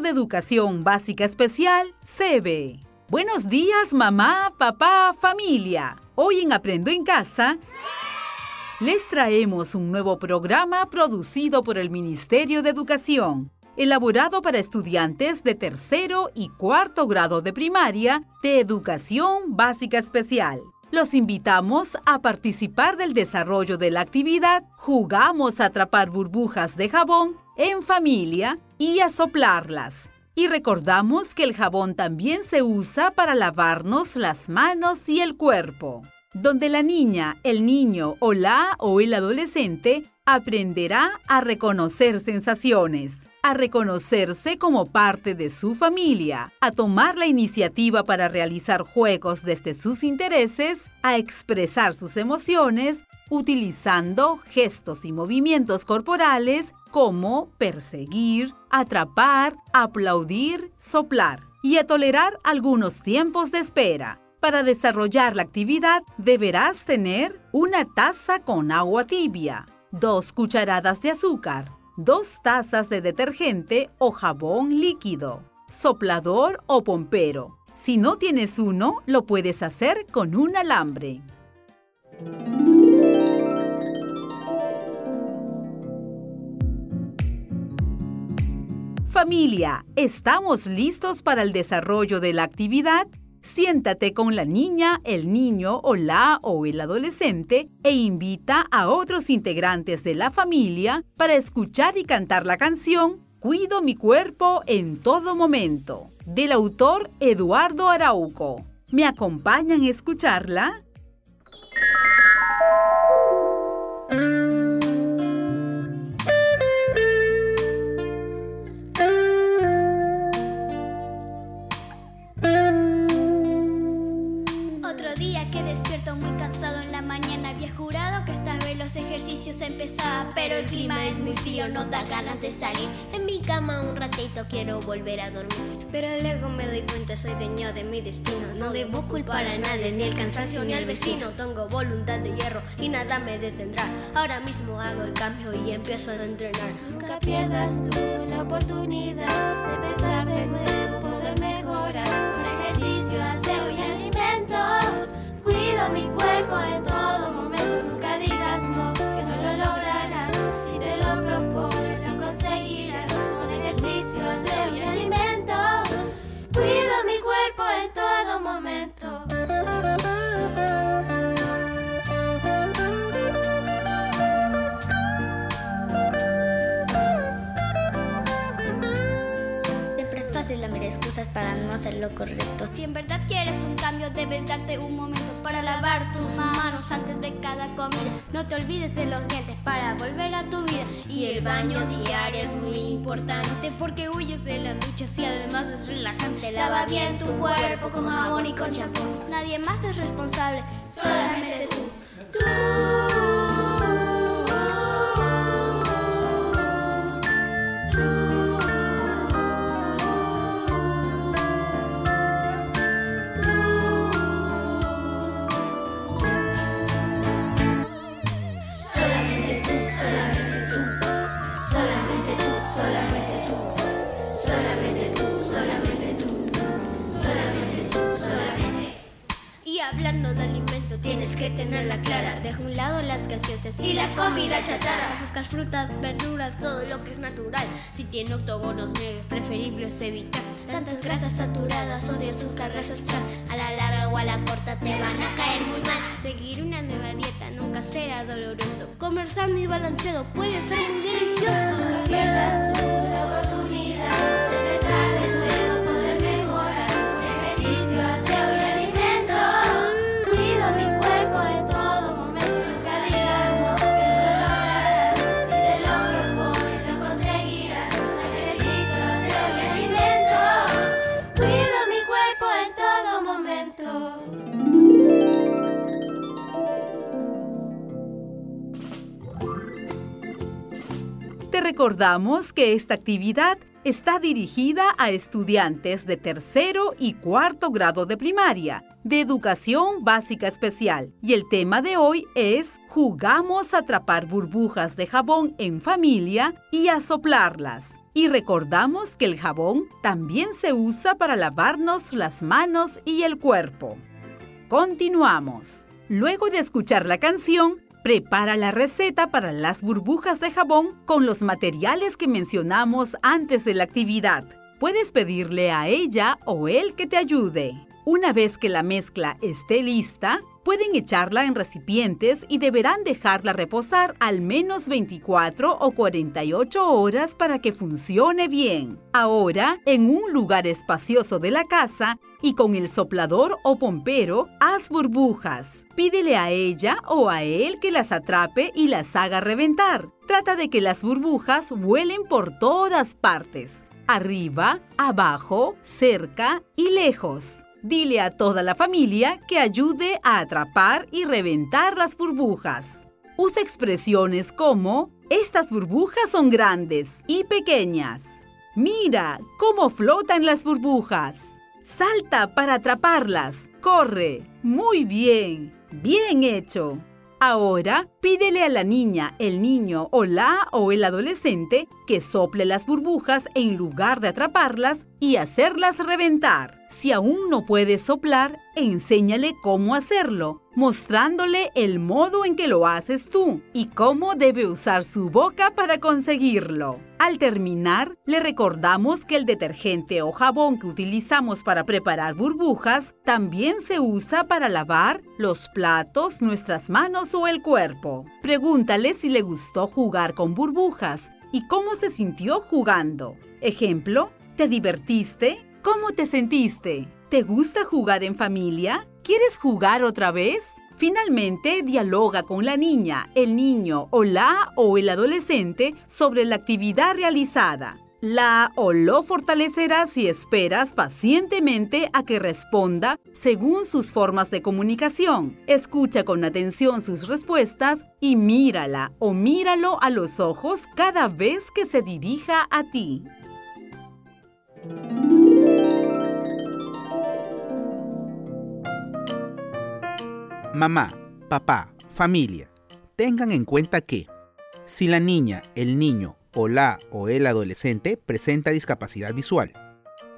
De Educación Básica Especial, CEBE. Buenos días, mamá, papá, familia. Hoy en Aprendo en Casa les traemos un nuevo programa producido por el Ministerio de Educación, elaborado para estudiantes de tercero y cuarto grado de primaria de Educación Básica Especial. Los invitamos a participar del desarrollo de la actividad Jugamos a atrapar burbujas de jabón en familia y a soplarlas. Y recordamos que el jabón también se usa para lavarnos las manos y el cuerpo, donde la niña, el niño o la o el adolescente aprenderá a reconocer sensaciones a reconocerse como parte de su familia, a tomar la iniciativa para realizar juegos desde sus intereses, a expresar sus emociones utilizando gestos y movimientos corporales como perseguir, atrapar, aplaudir, soplar y a tolerar algunos tiempos de espera. Para desarrollar la actividad deberás tener una taza con agua tibia, dos cucharadas de azúcar, dos tazas de detergente o jabón líquido, soplador o pompero. Si no tienes uno, lo puedes hacer con un alambre. Familia, ¿estamos listos para el desarrollo de la actividad? Siéntate con la niña, el niño o la o el adolescente e invita a otros integrantes de la familia para escuchar y cantar la canción Cuido mi cuerpo en todo momento, del autor Eduardo Arauco. ¿Me acompañan a escucharla? Pero el clima es muy frío, no da ganas de salir. En mi cama un ratito quiero volver a dormir. Pero luego me doy cuenta, soy dueño de mi destino. No debo culpar a nadie, ni el cansancio ni al vecino. Tengo voluntad de hierro y nada me detendrá. Ahora mismo hago el cambio y empiezo a entrenar. Nunca pierdas tú la oportunidad de empezar de nuevo, para no hacer lo correcto. Si en verdad quieres un cambio, debes darte un momento para lavar tus manos antes de cada comida. No te olvides de los dientes para volver a tu vida. Y el baño diario es muy importante porque huyes de la ducha y además es relajante. Lava bien tu cuerpo con jabón y con champú. Nadie más es responsable, solamente. Tú. Buscas frutas, verduras, todo lo que es natural. Si tiene octógonos negros, preferible es evitar. Tantas grasas saturadas o de azúcar, grasas trans. A la larga o a la corta te van a caer muy mal. Seguir una nueva dieta nunca será doloroso. Comer sano y balanceado puede ser muy delicioso. Recordamos que esta actividad está dirigida a estudiantes de tercero y cuarto grado de primaria, de educación básica especial. Y el tema de hoy es Jugamos a atrapar burbujas de jabón en familia y a soplarlas. Y recordamos que el jabón también se usa para lavarnos las manos y el cuerpo. Continuamos. Luego de escuchar la canción, prepara la receta para las burbujas de jabón con los materiales que mencionamos antes de la actividad. Puedes pedirle a ella o él que te ayude. Una vez que la mezcla esté lista, pueden echarla en recipientes y deberán dejarla reposar al menos 24 o 48 horas para que funcione bien. Ahora, en un lugar espacioso de la casa y con el soplador o pompero, haz burbujas. Pídele a ella o a él que las atrape y las haga reventar. Trata de que las burbujas vuelen por todas partes arriba, abajo, cerca y lejos. Dile a toda la familia que ayude a atrapar y reventar las burbujas. Usa expresiones como, estas burbujas son grandes y pequeñas. Mira cómo flotan las burbujas. Salta para atraparlas. Corre. Muy bien. Bien hecho. Ahora, pídele a la niña, el niño o la o el adolescente que sople las burbujas en lugar de atraparlas y hacerlas reventar. Si aún no puedes soplar, enséñale cómo hacerlo, mostrándole el modo en que lo haces tú y cómo debe usar su boca para conseguirlo. Al terminar, le recordamos que el detergente o jabón que utilizamos para preparar burbujas también se usa para lavar los platos, nuestras manos o el cuerpo. Pregúntale si le gustó jugar con burbujas y cómo se sintió jugando. Ejemplo, ¿te divertiste? ¿Cómo te sentiste? ¿Te gusta jugar en familia? ¿Quieres jugar otra vez? Finalmente, dialoga con la niña, el niño o la o el adolescente sobre la actividad realizada. La o lo fortalecerás si esperas pacientemente a que responda según sus formas de comunicación. Escucha con atención sus respuestas y mírala o míralo a los ojos cada vez que se dirija a ti. Mamá, papá, familia, tengan en cuenta que si la niña, el niño o la o el adolescente presenta discapacidad visual,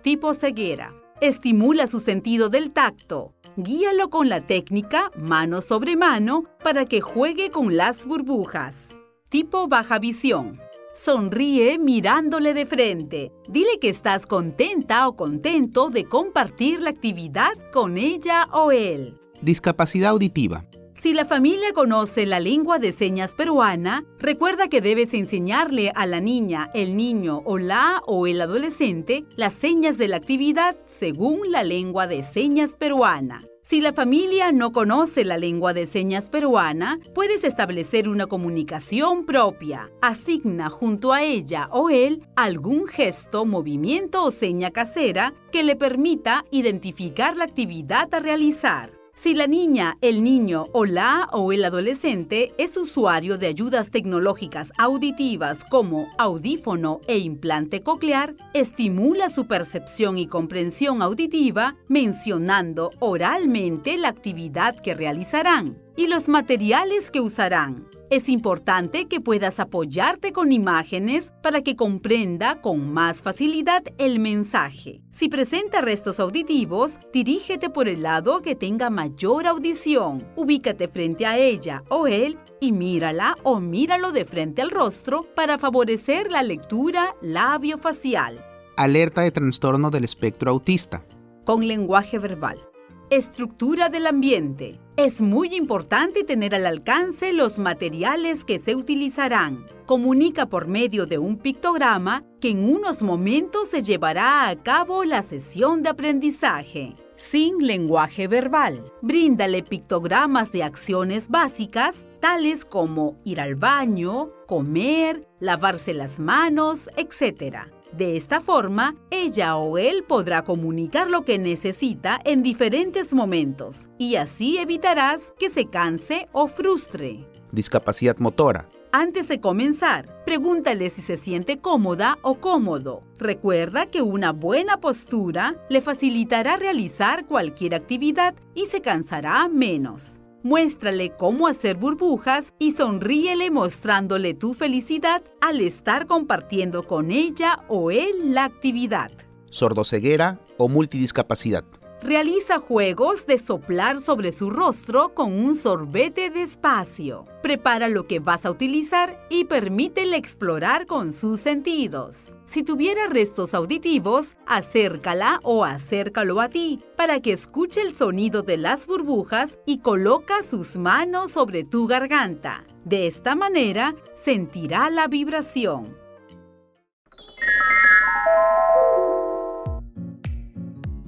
tipo ceguera, estimula su sentido del tacto, guíalo con la técnica mano sobre mano para que juegue con las burbujas. Tipo baja visión, Sonríe mirándole de frente. Dile que estás contenta o contento de compartir la actividad con ella o él. Discapacidad auditiva. Si la familia conoce la lengua de señas peruana, recuerda que debes enseñarle a la niña, el niño o la o el adolescente las señas de la actividad según la lengua de señas peruana. Si la familia no conoce la lengua de señas peruana, puedes establecer una comunicación propia. Asigna junto a ella o él algún gesto, movimiento o seña casera que le permita identificar la actividad a realizar. Si la niña, el niño o la o el adolescente es usuario de ayudas tecnológicas auditivas como audífono e implante coclear, estimula su percepción y comprensión auditiva mencionando oralmente la actividad que realizarán y los materiales que usarán. Es importante que puedas apoyarte con imágenes para que comprenda con más facilidad el mensaje. Si presenta restos auditivos, dirígete por el lado que tenga mayor audición. Ubícate frente a ella o él y mírala o míralo de frente al rostro para favorecer la lectura labio-facial. Alerta de trastorno del espectro autista. Con lenguaje verbal. Estructura del ambiente. Es muy importante tener al alcance los materiales que se utilizarán. Comunica por medio de un pictograma que en unos momentos se llevará a cabo la sesión de aprendizaje. Sin lenguaje verbal. Bríndale pictogramas de acciones básicas tales como ir al baño, comer, lavarse las manos, etc. De esta forma, ella o él podrá comunicar lo que necesita en diferentes momentos y así evitarás que se canse o frustre. Discapacidad motora. Antes de comenzar, pregúntale si se siente cómoda o cómodo. Recuerda que una buena postura le facilitará realizar cualquier actividad y se cansará menos. Muéstrale cómo hacer burbujas y sonríele mostrándole tu felicidad al estar compartiendo con ella o él la actividad. Sordoceguera o multidiscapacidad. Realiza juegos de soplar sobre su rostro con un sorbete despacio. Prepara lo que vas a utilizar y permítele explorar con sus sentidos. Si tuviera restos auditivos, acércala o acércalo a ti para que escuche el sonido de las burbujas y coloca sus manos sobre tu garganta. De esta manera, sentirá la vibración.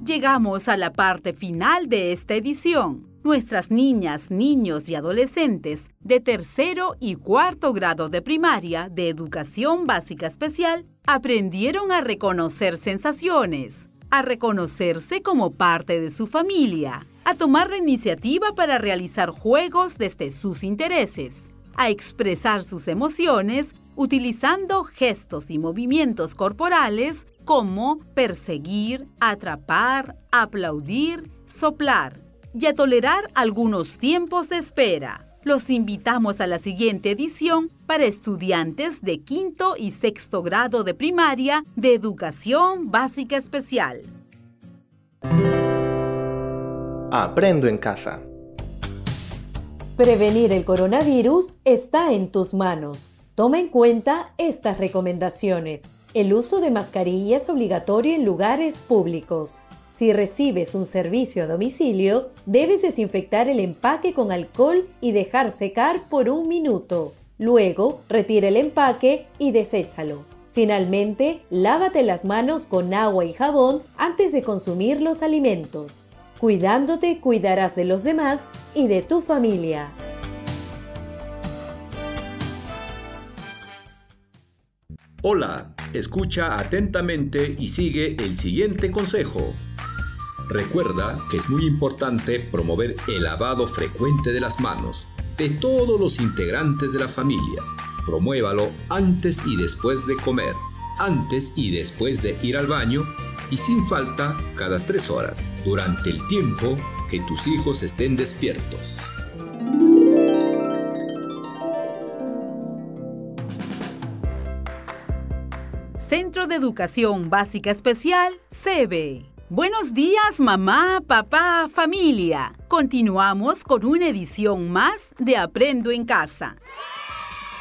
Llegamos a la parte final de esta edición. Nuestras niñas, niños y adolescentes de tercero y cuarto grado de primaria de educación básica especial aprendieron a reconocer sensaciones, a reconocerse como parte de su familia, a tomar la iniciativa para realizar juegos desde sus intereses, a expresar sus emociones utilizando gestos y movimientos corporales como perseguir, atrapar, aplaudir, soplar y a tolerar algunos tiempos de espera. Los invitamos a la siguiente edición para estudiantes de quinto y sexto grado de primaria de educación básica especial. Aprendo en casa. Prevenir el coronavirus está en tus manos. Toma en cuenta estas recomendaciones. El uso de mascarilla es obligatorio en lugares públicos. Si recibes un servicio a domicilio, debes desinfectar el empaque con alcohol y dejar secar por un minuto. Luego, retira el empaque y deséchalo. Finalmente, lávate las manos con agua y jabón antes de consumir los alimentos. Cuidándote, cuidarás de los demás y de tu familia. Hola, escucha atentamente y sigue el siguiente consejo. Recuerda que es muy importante promover el lavado frecuente de las manos de todos los integrantes de la familia. Promuévalo antes y después de comer, antes y después de ir al baño y sin falta cada tres horas, durante el tiempo que tus hijos estén despiertos. De Educación Básica Especial, CB. Buenos días mamá, papá, familia. Continuamos con una edición más de Aprendo en Casa.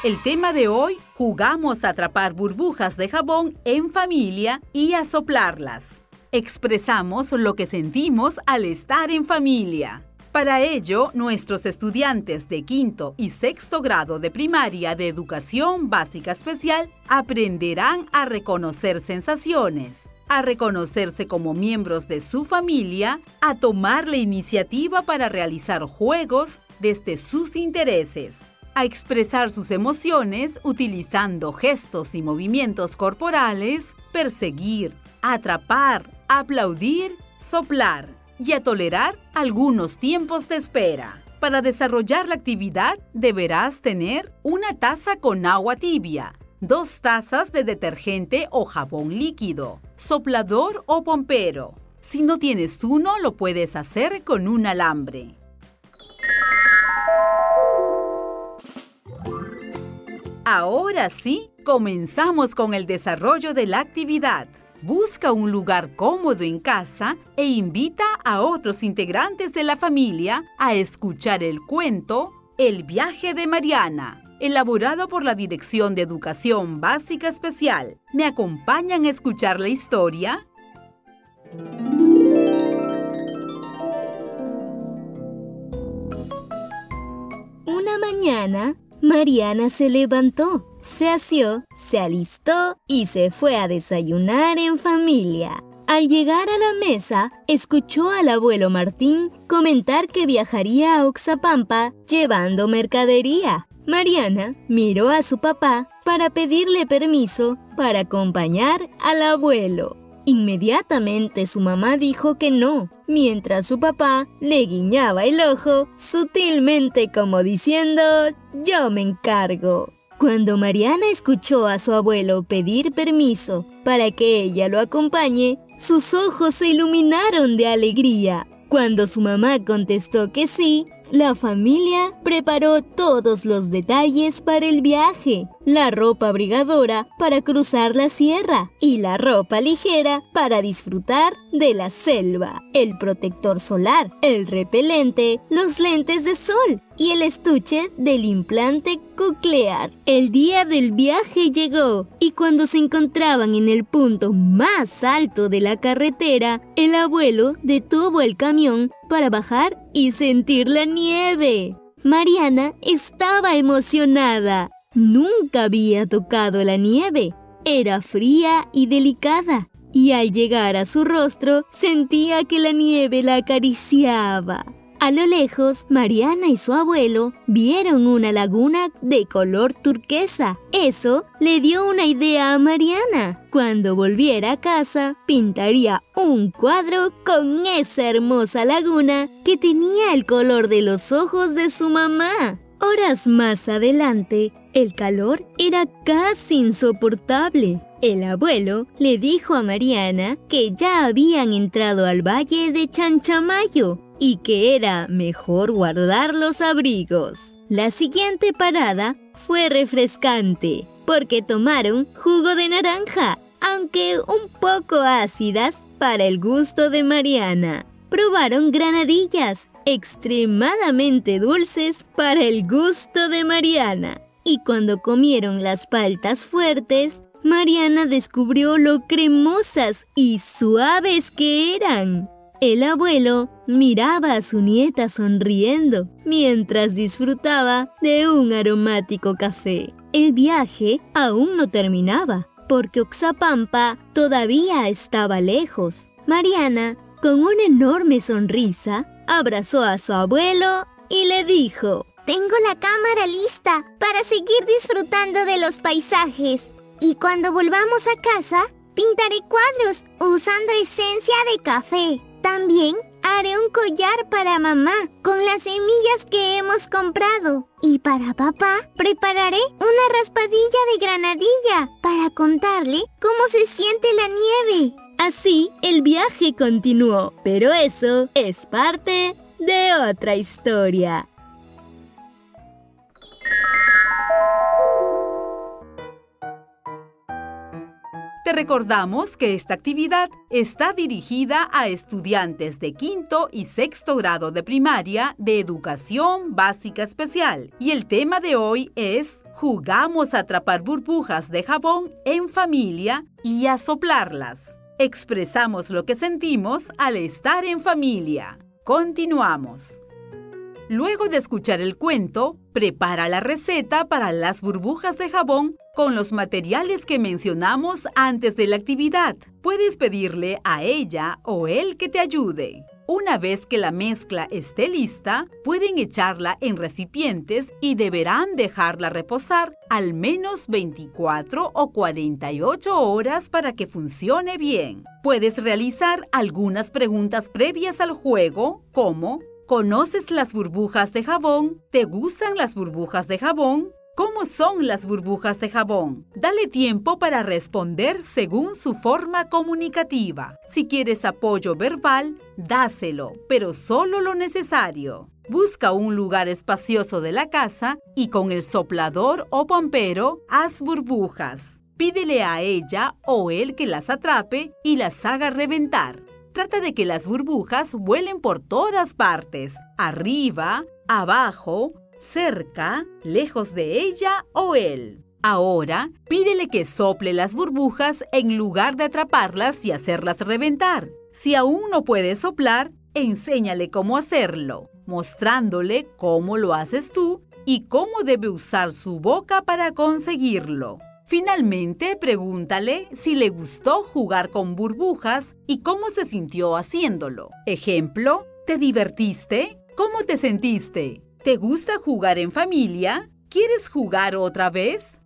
El tema de hoy, jugamos a atrapar burbujas de jabón en familia y a soplarlas. Expresamos lo que sentimos al estar en familia. Para ello, nuestros estudiantes de quinto y sexto grado de primaria de educación básica especial aprenderán a reconocer sensaciones, a reconocerse como miembros de su familia, a tomar la iniciativa para realizar juegos desde sus intereses, a expresar sus emociones utilizando gestos y movimientos corporales, perseguir, atrapar, aplaudir, soplar y a tolerar algunos tiempos de espera. Para desarrollar la actividad deberás tener una taza con agua tibia, dos tazas de detergente o jabón líquido, soplador o pompero. Si no tienes uno, lo puedes hacer con un alambre. Ahora sí, comenzamos con el desarrollo de la actividad. Busca un lugar cómodo en casa e invita a otros integrantes de la familia a escuchar el cuento El viaje de Mariana, elaborado por la Dirección de Educación Básica Especial. ¿Me acompañan a escuchar la historia? Una mañana, Mariana se levantó se asió, se alistó y se fue a desayunar en familia. Al llegar a la mesa, escuchó al abuelo Martín comentar que viajaría a Oxapampa llevando mercadería. Mariana miró a su papá para pedirle permiso para acompañar al abuelo. Inmediatamente su mamá dijo que no, mientras su papá le guiñaba el ojo sutilmente como diciendo, yo me encargo. Cuando Mariana escuchó a su abuelo pedir permiso para que ella lo acompañe, sus ojos se iluminaron de alegría. Cuando su mamá contestó que sí, La familia preparó todos los detalles para el viaje, la ropa abrigadora para cruzar la sierra y la ropa ligera para disfrutar de la selva, el protector solar, el repelente, los lentes de sol y el estuche del implante coclear. El día del viaje llegó y cuando se encontraban en el punto más alto de la carretera, el abuelo detuvo el camión para bajar y sentir la nieve. Mariana estaba emocionada. Nunca había tocado la nieve. Era fría y delicada, y al llegar a su rostro sentía que la nieve la acariciaba. A lo lejos, Mariana y su abuelo vieron una laguna de color turquesa. Eso le dio una idea a Mariana. Cuando volviera a casa, pintaría un cuadro con esa hermosa laguna que tenía el color de los ojos de su mamá. Horas más adelante, el calor era casi insoportable. El abuelo le dijo a Mariana que ya habían entrado al valle de Chanchamayo y que era mejor guardar los abrigos. La siguiente parada fue refrescante, porque tomaron jugo de naranja, aunque un poco ácidas para el gusto de Mariana. Probaron granadillas, extremadamente dulces para el gusto de Mariana. Y cuando comieron las paltas fuertes, Mariana descubrió lo cremosas y suaves que eran. El abuelo miraba a su nieta sonriendo mientras disfrutaba de un aromático café. El viaje aún no terminaba porque Oxapampa todavía estaba lejos. Mariana, con una enorme sonrisa, abrazó a su abuelo y le dijo, Tengo la cámara lista para seguir disfrutando de los paisajes. Y cuando volvamos a casa, pintaré cuadros usando esencia de café. También haré un collar para mamá con las semillas que hemos comprado. Y para papá prepararé una raspadilla de granadilla para contarle cómo se siente la nieve. Así el viaje continuó, pero eso es parte de otra historia. Te recordamos que esta actividad está dirigida a estudiantes de quinto y sexto grado de primaria de educación básica especial y el tema de hoy es Jugamos a atrapar burbujas de jabón en familia y a soplarlas. Expresamos lo que sentimos al estar en familia. Continuamos. Luego de escuchar el cuento, prepara la receta para las burbujas de jabón con los materiales que mencionamos antes de la actividad. Puedes pedirle a ella o él que te ayude. Una vez que la mezcla esté lista, pueden echarla en recipientes y deberán dejarla reposar al menos 24 o 48 horas para que funcione bien. Puedes realizar algunas preguntas previas al juego, como ¿Conoces las burbujas de jabón? ¿Te gustan las burbujas de jabón? ¿Cómo son las burbujas de jabón? Dale tiempo para responder según su forma comunicativa. Si quieres apoyo verbal, dáselo, pero solo lo necesario. Busca un lugar espacioso de la casa y con el soplador o pompero haz burbujas. Pídele a ella o él que las atrape y las haga reventar. Trata de que las burbujas vuelen por todas partes, arriba, abajo, cerca, lejos de ella o él. Ahora, pídele que sople las burbujas en lugar de atraparlas y hacerlas reventar. Si aún no puede soplar, enséñale cómo hacerlo, mostrándole cómo lo haces tú y cómo debe usar su boca para conseguirlo. Finalmente, pregúntale si le gustó jugar con burbujas y cómo se sintió haciéndolo. Ejemplo, ¿te divertiste? ¿Cómo te sentiste? ¿Te gusta jugar en familia? ¿Quieres jugar otra vez?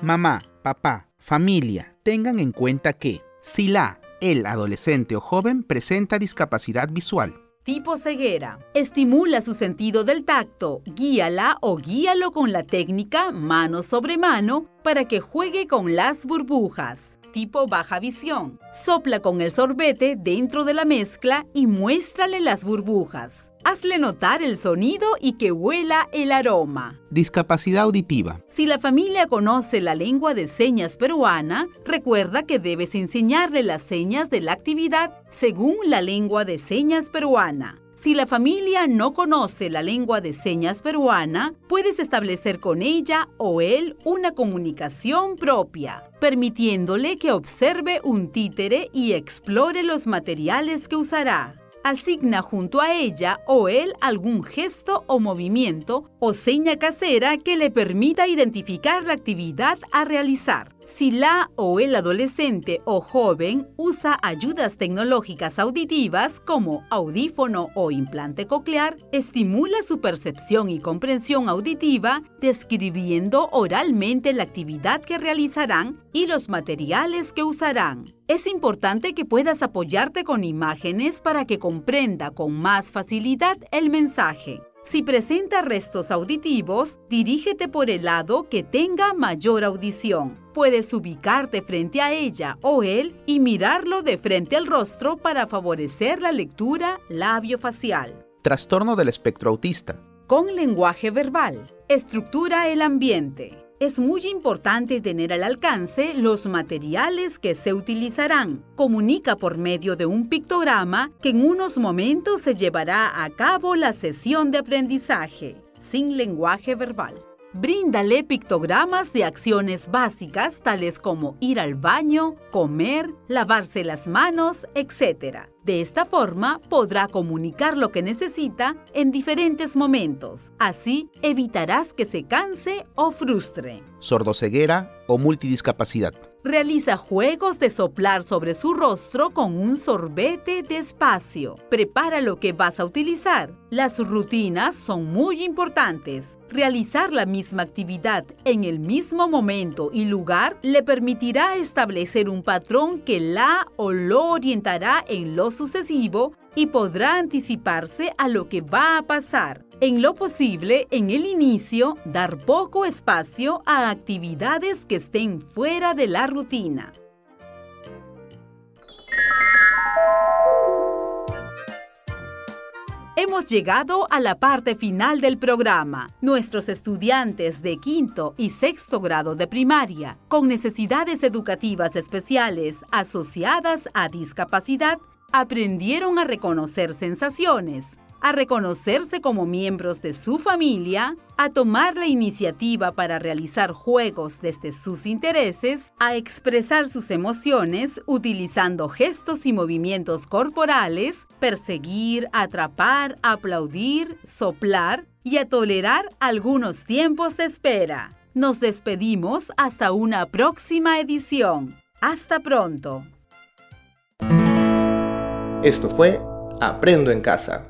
Mamá, papá, familia, tengan en cuenta que si la, el adolescente o joven presenta discapacidad visual, Tipo ceguera. Estimula su sentido del tacto. Guíala o guíalo con la técnica mano sobre mano para que juegue con las burbujas tipo baja visión. Sopla con el sorbete dentro de la mezcla y muéstrale las burbujas. Hazle notar el sonido y que huela el aroma. Discapacidad auditiva. Si la familia conoce la lengua de señas peruana, recuerda que debes enseñarle las señas de la actividad según la lengua de señas peruana. Si la familia no conoce la lengua de señas peruana, puedes establecer con ella o él una comunicación propia, permitiéndole que observe un títere y explore los materiales que usará. Asigna junto a ella o él algún gesto o movimiento o seña casera que le permita identificar la actividad a realizar. Si la o el adolescente o joven usa ayudas tecnológicas auditivas como audífono o implante coclear, estimula su percepción y comprensión auditiva describiendo oralmente la actividad que realizarán y los materiales que usarán. Es importante que puedas apoyarte con imágenes para que comprenda con más facilidad el mensaje. Si presenta restos auditivos, dirígete por el lado que tenga mayor audición. Puedes ubicarte frente a ella o él y mirarlo de frente al rostro para favorecer la lectura labio-facial. Trastorno del espectro autista. Con lenguaje verbal. Estructura el ambiente es muy importante tener al alcance los materiales que se utilizarán. Comunica por medio de un pictograma que en unos momentos se llevará a cabo la sesión de aprendizaje, sin lenguaje verbal. Bríndale pictogramas de acciones básicas tales como ir al baño, comer, lavarse las manos, etc. De esta forma podrá comunicar lo que necesita en diferentes momentos. Así evitarás que se canse o frustre. Sordoceguera o multidiscapacidad. Realiza juegos de soplar sobre su rostro con un sorbete despacio. Prepara lo que vas a utilizar. Las rutinas son muy importantes. Realizar la misma actividad en el mismo momento y lugar le permitirá establecer un patrón que la o lo orientará en lo sucesivo y podrá anticiparse a lo que va a pasar. En lo posible, en el inicio, dar poco espacio a actividades que estén fuera de la rutina. Hemos llegado a la parte final del programa. Nuestros estudiantes de quinto y sexto grado de primaria, con necesidades educativas especiales asociadas a discapacidad, aprendieron a reconocer sensaciones, a reconocerse como miembros de su familia, a tomar la iniciativa para realizar juegos desde sus intereses, a expresar sus emociones utilizando gestos y movimientos corporales, perseguir, atrapar, aplaudir, soplar y a tolerar algunos tiempos de espera. Nos despedimos hasta una próxima edición. Hasta pronto. Esto fue Aprendo en Casa.